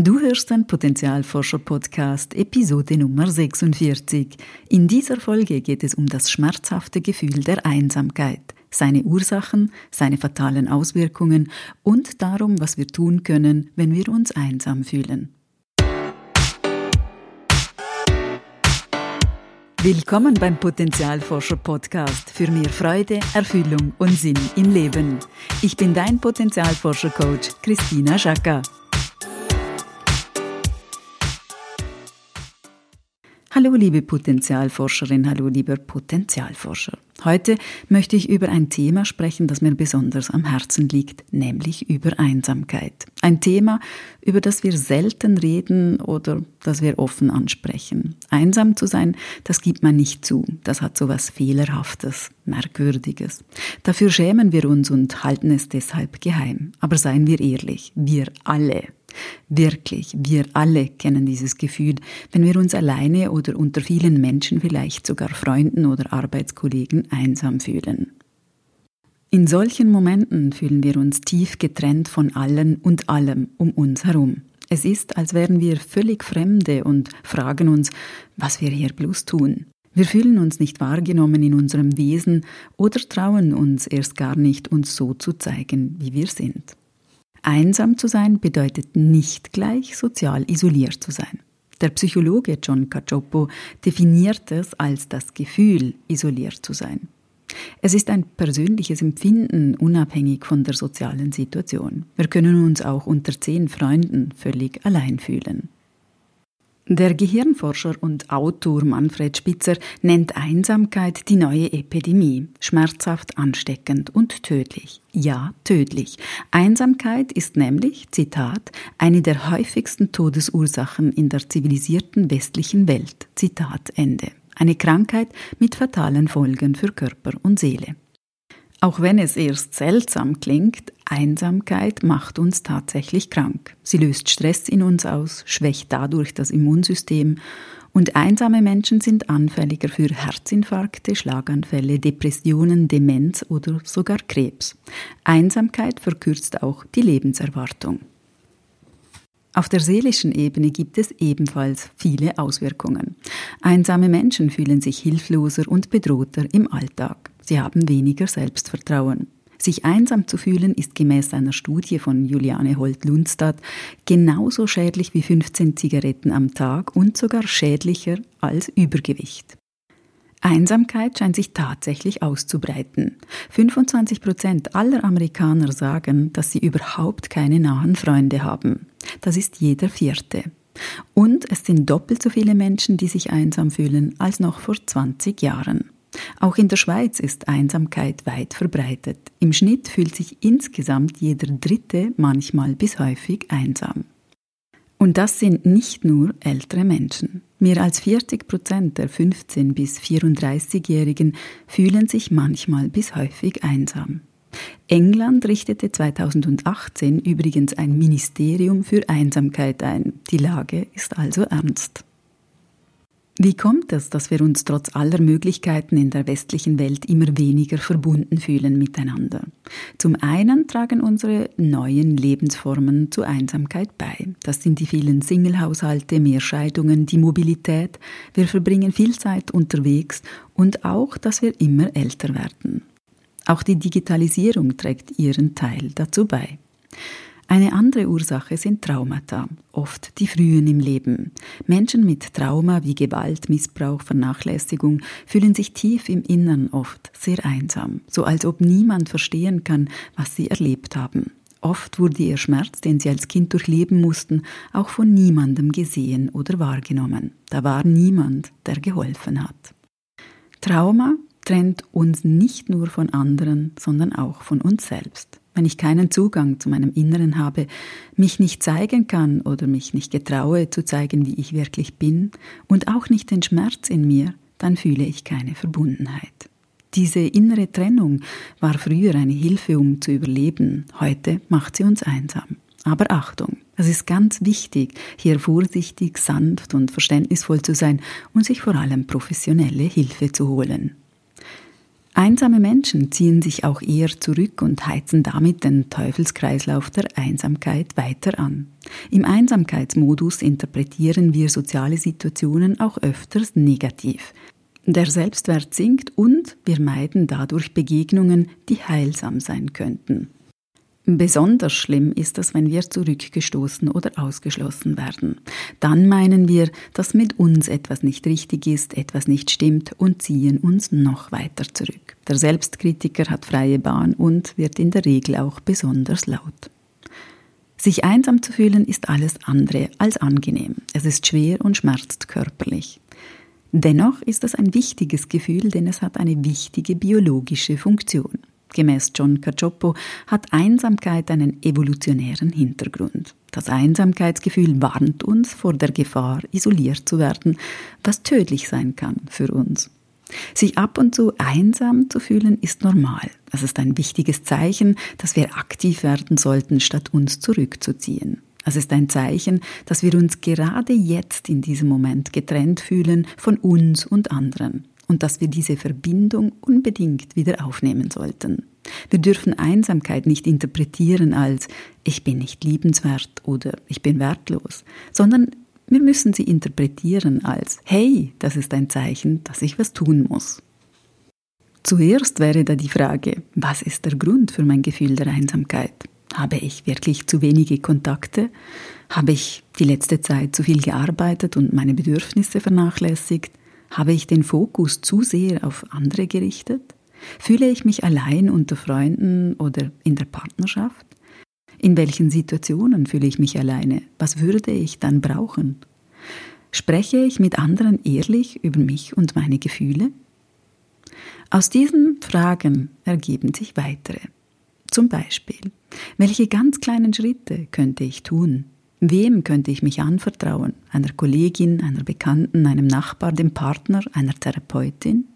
Du hörst den Potenzialforscher-Podcast, Episode Nummer 46. In dieser Folge geht es um das schmerzhafte Gefühl der Einsamkeit, seine Ursachen, seine fatalen Auswirkungen und darum, was wir tun können, wenn wir uns einsam fühlen. Willkommen beim Potenzialforscher Podcast für mehr Freude, Erfüllung und Sinn im Leben. Ich bin dein Potenzialforscher Coach Christina Schacker. Hallo liebe Potenzialforscherin, hallo lieber Potenzialforscher. Heute möchte ich über ein Thema sprechen, das mir besonders am Herzen liegt, nämlich über Einsamkeit. Ein Thema, über das wir selten reden oder das wir offen ansprechen. Einsam zu sein, das gibt man nicht zu. Das hat so was Fehlerhaftes, Merkwürdiges. Dafür schämen wir uns und halten es deshalb geheim. Aber seien wir ehrlich, wir alle Wirklich, wir alle kennen dieses Gefühl, wenn wir uns alleine oder unter vielen Menschen, vielleicht sogar Freunden oder Arbeitskollegen, einsam fühlen. In solchen Momenten fühlen wir uns tief getrennt von allen und allem um uns herum. Es ist, als wären wir völlig Fremde und fragen uns, was wir hier bloß tun. Wir fühlen uns nicht wahrgenommen in unserem Wesen oder trauen uns erst gar nicht, uns so zu zeigen, wie wir sind. Einsam zu sein bedeutet nicht gleich sozial isoliert zu sein. Der Psychologe John Cacioppo definiert es als das Gefühl, isoliert zu sein. Es ist ein persönliches Empfinden, unabhängig von der sozialen Situation. Wir können uns auch unter zehn Freunden völlig allein fühlen. Der Gehirnforscher und Autor Manfred Spitzer nennt Einsamkeit die neue Epidemie, schmerzhaft, ansteckend und tödlich. Ja, tödlich. Einsamkeit ist nämlich, Zitat, eine der häufigsten Todesursachen in der zivilisierten westlichen Welt. Zitat Ende. Eine Krankheit mit fatalen Folgen für Körper und Seele. Auch wenn es erst seltsam klingt, Einsamkeit macht uns tatsächlich krank. Sie löst Stress in uns aus, schwächt dadurch das Immunsystem und einsame Menschen sind anfälliger für Herzinfarkte, Schlaganfälle, Depressionen, Demenz oder sogar Krebs. Einsamkeit verkürzt auch die Lebenserwartung. Auf der seelischen Ebene gibt es ebenfalls viele Auswirkungen. Einsame Menschen fühlen sich hilfloser und bedrohter im Alltag. Sie haben weniger Selbstvertrauen. Sich einsam zu fühlen ist gemäß einer Studie von Juliane Holt-Lundstadt genauso schädlich wie 15 Zigaretten am Tag und sogar schädlicher als Übergewicht. Einsamkeit scheint sich tatsächlich auszubreiten. 25 Prozent aller Amerikaner sagen, dass sie überhaupt keine nahen Freunde haben. Das ist jeder vierte. Und es sind doppelt so viele Menschen, die sich einsam fühlen, als noch vor 20 Jahren. Auch in der Schweiz ist Einsamkeit weit verbreitet. Im Schnitt fühlt sich insgesamt jeder Dritte manchmal bis häufig einsam. Und das sind nicht nur ältere Menschen. Mehr als 40 Prozent der 15- bis 34-Jährigen fühlen sich manchmal bis häufig einsam. England richtete 2018 übrigens ein Ministerium für Einsamkeit ein. Die Lage ist also ernst. Wie kommt es, dass wir uns trotz aller Möglichkeiten in der westlichen Welt immer weniger verbunden fühlen miteinander? Zum einen tragen unsere neuen Lebensformen zur Einsamkeit bei. Das sind die vielen Singlehaushalte, mehr Scheidungen, die Mobilität. Wir verbringen viel Zeit unterwegs und auch, dass wir immer älter werden. Auch die Digitalisierung trägt ihren Teil dazu bei. Eine andere Ursache sind Traumata, oft die frühen im Leben. Menschen mit Trauma wie Gewalt, Missbrauch, Vernachlässigung fühlen sich tief im Innern oft sehr einsam, so als ob niemand verstehen kann, was sie erlebt haben. Oft wurde ihr Schmerz, den sie als Kind durchleben mussten, auch von niemandem gesehen oder wahrgenommen. Da war niemand, der geholfen hat. Trauma trennt uns nicht nur von anderen, sondern auch von uns selbst wenn ich keinen Zugang zu meinem Inneren habe, mich nicht zeigen kann oder mich nicht getraue zu zeigen, wie ich wirklich bin und auch nicht den Schmerz in mir, dann fühle ich keine Verbundenheit. Diese innere Trennung war früher eine Hilfe, um zu überleben, heute macht sie uns einsam. Aber Achtung, es ist ganz wichtig, hier vorsichtig, sanft und verständnisvoll zu sein und sich vor allem professionelle Hilfe zu holen. Einsame Menschen ziehen sich auch eher zurück und heizen damit den Teufelskreislauf der Einsamkeit weiter an. Im Einsamkeitsmodus interpretieren wir soziale Situationen auch öfters negativ. Der Selbstwert sinkt und wir meiden dadurch Begegnungen, die heilsam sein könnten. Besonders schlimm ist es, wenn wir zurückgestoßen oder ausgeschlossen werden. Dann meinen wir, dass mit uns etwas nicht richtig ist, etwas nicht stimmt und ziehen uns noch weiter zurück. Der Selbstkritiker hat freie Bahn und wird in der Regel auch besonders laut. Sich einsam zu fühlen ist alles andere als angenehm. Es ist schwer und schmerzt körperlich. Dennoch ist es ein wichtiges Gefühl, denn es hat eine wichtige biologische Funktion. Gemäß John Cacioppo hat Einsamkeit einen evolutionären Hintergrund. Das Einsamkeitsgefühl warnt uns vor der Gefahr, isoliert zu werden, was tödlich sein kann für uns. Sich ab und zu einsam zu fühlen ist normal. Es ist ein wichtiges Zeichen, dass wir aktiv werden sollten, statt uns zurückzuziehen. Es ist ein Zeichen, dass wir uns gerade jetzt in diesem Moment getrennt fühlen von uns und anderen und dass wir diese Verbindung unbedingt wieder aufnehmen sollten. Wir dürfen Einsamkeit nicht interpretieren als ich bin nicht liebenswert oder ich bin wertlos, sondern wir müssen sie interpretieren als hey, das ist ein Zeichen, dass ich was tun muss. Zuerst wäre da die Frage, was ist der Grund für mein Gefühl der Einsamkeit? Habe ich wirklich zu wenige Kontakte? Habe ich die letzte Zeit zu viel gearbeitet und meine Bedürfnisse vernachlässigt? Habe ich den Fokus zu sehr auf andere gerichtet? Fühle ich mich allein unter Freunden oder in der Partnerschaft? In welchen Situationen fühle ich mich alleine? Was würde ich dann brauchen? Spreche ich mit anderen ehrlich über mich und meine Gefühle? Aus diesen Fragen ergeben sich weitere. Zum Beispiel, welche ganz kleinen Schritte könnte ich tun, Wem könnte ich mich anvertrauen? Einer Kollegin, einer Bekannten, einem Nachbar, dem Partner, einer Therapeutin?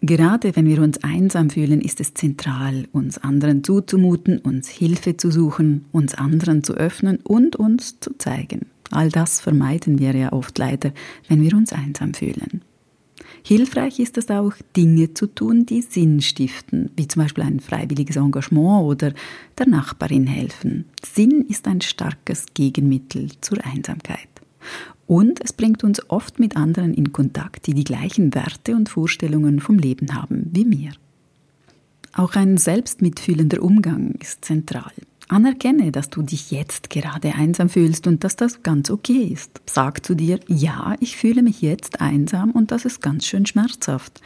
Gerade wenn wir uns einsam fühlen, ist es zentral, uns anderen zuzumuten, uns Hilfe zu suchen, uns anderen zu öffnen und uns zu zeigen. All das vermeiden wir ja oft leider, wenn wir uns einsam fühlen. Hilfreich ist es auch, Dinge zu tun, die Sinn stiften, wie zum Beispiel ein freiwilliges Engagement oder der Nachbarin helfen. Sinn ist ein starkes Gegenmittel zur Einsamkeit. Und es bringt uns oft mit anderen in Kontakt, die die gleichen Werte und Vorstellungen vom Leben haben wie mir. Auch ein selbstmitfühlender Umgang ist zentral. Anerkenne, dass du dich jetzt gerade einsam fühlst und dass das ganz okay ist. Sag zu dir, ja, ich fühle mich jetzt einsam und das ist ganz schön schmerzhaft.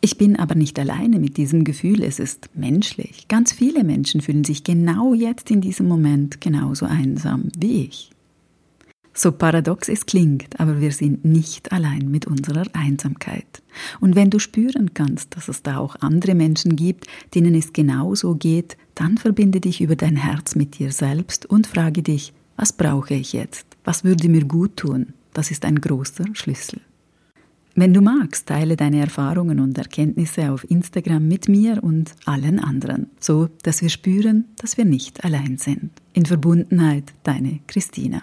Ich bin aber nicht alleine mit diesem Gefühl, es ist menschlich. Ganz viele Menschen fühlen sich genau jetzt in diesem Moment genauso einsam wie ich. So paradox es klingt, aber wir sind nicht allein mit unserer Einsamkeit. Und wenn du spüren kannst, dass es da auch andere Menschen gibt, denen es genauso geht, dann verbinde dich über dein Herz mit dir selbst und frage dich, was brauche ich jetzt? Was würde mir gut tun? Das ist ein großer Schlüssel. Wenn du magst, teile deine Erfahrungen und Erkenntnisse auf Instagram mit mir und allen anderen, so dass wir spüren, dass wir nicht allein sind. In Verbundenheit, deine Christina.